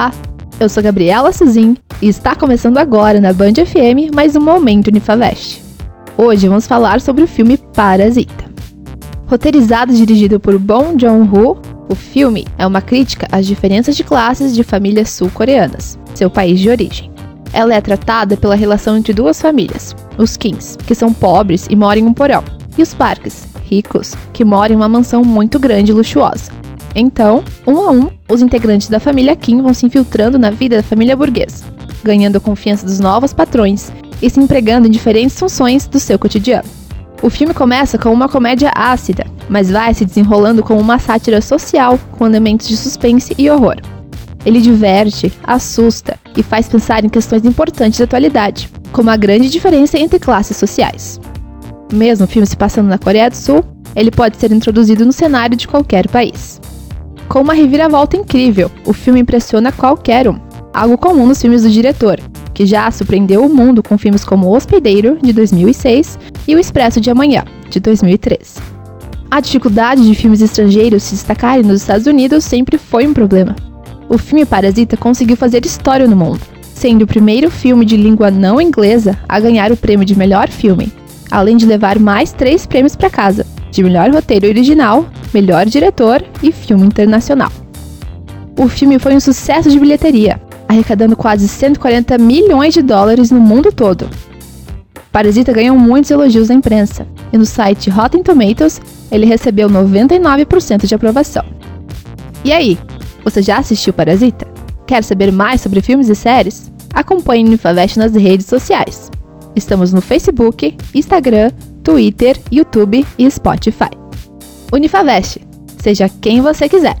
Olá, eu sou Gabriela Suzin e está começando agora na Band FM mais um Momento Unifavest. Hoje vamos falar sobre o filme Parasita. Roteirizado e dirigido por Bong Joon-ho, o filme é uma crítica às diferenças de classes de famílias sul-coreanas, seu país de origem. Ela é tratada pela relação entre duas famílias, os Kins, que são pobres e moram em um porão, e os Parks, ricos, que moram em uma mansão muito grande e luxuosa. Então, um a um, os integrantes da família Kim vão se infiltrando na vida da família burguesa, ganhando a confiança dos novos patrões e se empregando em diferentes funções do seu cotidiano. O filme começa com uma comédia ácida, mas vai se desenrolando como uma sátira social com elementos de suspense e horror. Ele diverte, assusta e faz pensar em questões importantes da atualidade, como a grande diferença entre classes sociais. Mesmo o filme se passando na Coreia do Sul, ele pode ser introduzido no cenário de qualquer país. Com uma reviravolta incrível, o filme impressiona qualquer um, algo comum nos filmes do diretor, que já surpreendeu o mundo com filmes como O Hospedeiro, de 2006, e O Expresso de Amanhã, de 2013. A dificuldade de filmes estrangeiros se destacarem nos Estados Unidos sempre foi um problema. O filme Parasita conseguiu fazer história no mundo, sendo o primeiro filme de língua não inglesa a ganhar o prêmio de melhor filme, além de levar mais três prêmios para casa, de melhor roteiro original, melhor diretor e filme internacional. O filme foi um sucesso de bilheteria, arrecadando quase 140 milhões de dólares no mundo todo. Parasita ganhou muitos elogios da imprensa, e no site Rotten Tomatoes ele recebeu 99% de aprovação. E aí, você já assistiu Parasita? Quer saber mais sobre filmes e séries? Acompanhe o Infavest nas redes sociais. Estamos no Facebook, Instagram, Twitter, YouTube e Spotify. Unifavest, seja quem você quiser.